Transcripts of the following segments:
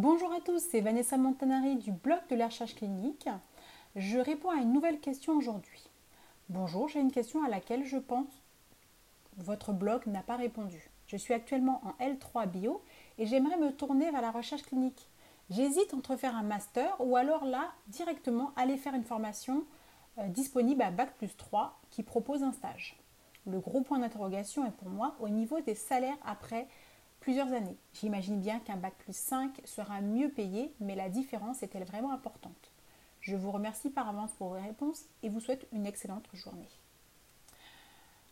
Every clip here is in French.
Bonjour à tous, c'est Vanessa Montanari du blog de la recherche clinique. Je réponds à une nouvelle question aujourd'hui. Bonjour, j'ai une question à laquelle je pense votre blog n'a pas répondu. Je suis actuellement en L3 bio et j'aimerais me tourner vers la recherche clinique. J'hésite entre faire un master ou alors là directement aller faire une formation euh, disponible à Bac plus 3 qui propose un stage. Le gros point d'interrogation est pour moi au niveau des salaires après plusieurs années. J'imagine bien qu'un bac plus 5 sera mieux payé, mais la différence est-elle vraiment importante? Je vous remercie par avance pour vos réponses et vous souhaite une excellente journée.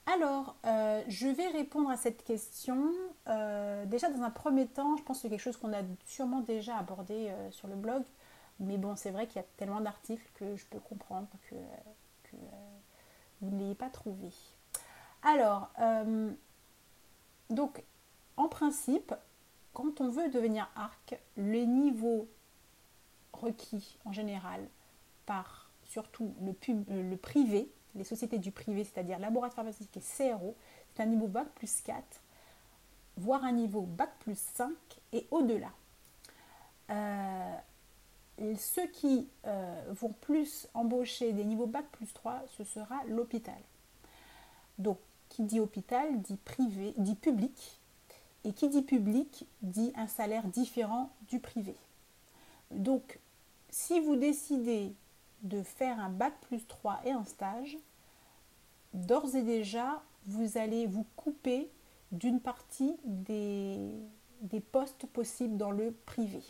Alors, euh, je vais répondre à cette question. Euh, déjà, dans un premier temps, je pense que c'est quelque chose qu'on a sûrement déjà abordé euh, sur le blog. Mais bon, c'est vrai qu'il y a tellement d'articles que je peux comprendre que, que vous ne l'ayez pas trouvé. Alors, donc, en principe, quand on veut devenir arc, les niveaux requis en général par surtout le, le privé, les sociétés du privé, c'est-à-dire laboratoire pharmaceutique et CRO, c'est un niveau bac plus 4, voire un niveau bac plus 5 et au-delà. Euh, ceux qui euh, vont plus embaucher des niveaux bac plus 3, ce sera l'hôpital. Donc, qui dit hôpital dit privé, dit public, et qui dit public dit un salaire différent du privé. Donc, si vous décidez de faire un bac plus 3 et un stage, d'ores et déjà, vous allez vous couper d'une partie des, postes possibles dans le privé.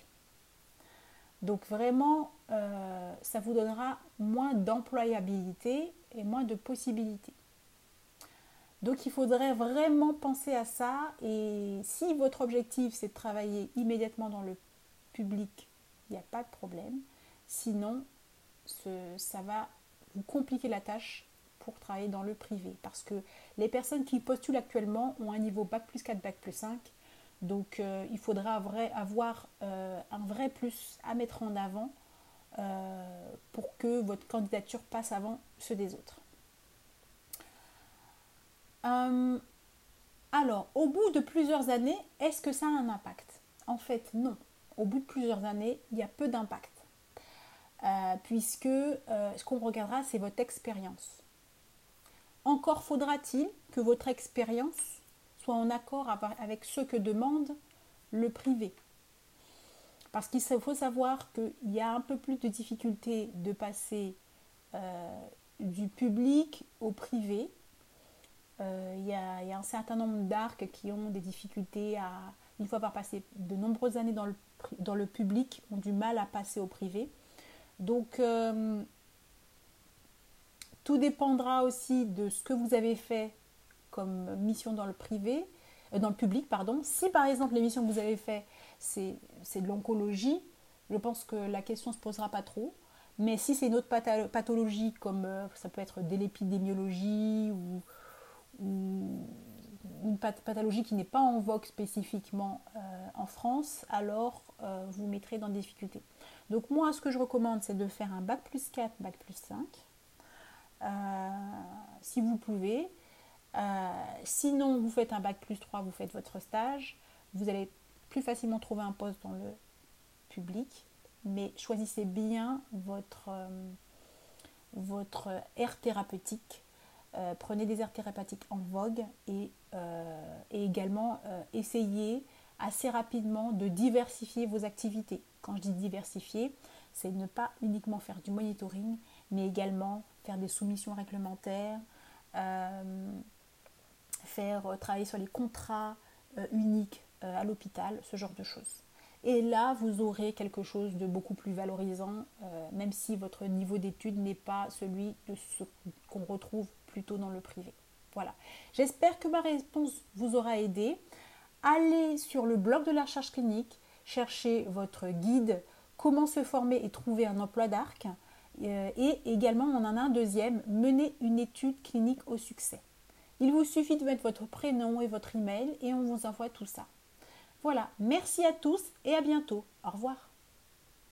Donc vraiment, euh, ça vous donnera moins d'employabilité et moins de possibilités. Donc il faudrait vraiment penser à ça et si votre objectif c'est de travailler immédiatement dans le public, il n'y a pas de problème. Sinon, ça va vous compliquer la tâche pour travailler dans le privé parce que les personnes qui postulent actuellement ont un niveau Bac plus 4, Bac plus 5. Donc euh, il faudra avoir euh, un vrai plus à mettre en avant euh, pour que votre candidature passe avant ceux des autres. Euh, alors, au bout de plusieurs années, est-ce que ça a un impact? En fait, non. Au bout de plusieurs années, il y a peu d'impact. Euh, puisque euh, ce qu'on regardera, c'est votre expérience. Encore faudra-t-il que votre expérience soit en accord avec ce que demande le privé. Parce qu'il faut savoir qu'il y a un peu plus de difficultés de passer du public au privé euh, il y, a, un certain nombre d'arcs qui ont des difficultés à, une fois avoir passé de nombreuses années dans le, dans le public, ont du mal à passer au privé. Donc, euh, tout dépendra aussi de ce que vous avez fait comme mission dans le privé, euh, dans le public, pardon. Si par exemple les missions que vous avez fait c'est de l'oncologie, je pense que la question ne se posera pas trop. Mais si c'est une autre pathologie comme ça peut être de l'épidémiologie ou une pathologie qui n'est pas en vogue spécifiquement euh, en France, alors euh, vous mettrez dans des difficultés. Donc moi, ce que je recommande, c'est de faire un bac plus 4, bac plus 5, euh, si vous pouvez. sinon, vous faites un bac plus 3, vous faites votre stage, vous allez plus facilement trouver un poste dans le public, mais choisissez bien votre, votre aire thérapeutique euh, prenez des aires thérapeutiques en vogue et, euh, également euh, essayez assez rapidement de diversifier vos activités. Quand je dis diversifier, c'est ne pas uniquement faire du monitoring, mais également faire des soumissions réglementaires, faire travailler sur les contrats uniques à l'hôpital, ce genre de choses. Et là, vous aurez quelque chose de beaucoup plus valorisant, même si votre niveau d'études n'est pas celui de ce qu'on retrouve dans le privé. Voilà. J'espère que ma réponse vous aura aidé. Allez sur le blog de la recherche clinique, cherchez votre guide Comment se former et trouver un emploi d'arc. Euh, et également, on en a un deuxième, Mener une étude clinique au succès. Il vous suffit de mettre votre prénom et votre email et on vous envoie tout ça. Voilà, merci à tous et à bientôt. Au revoir.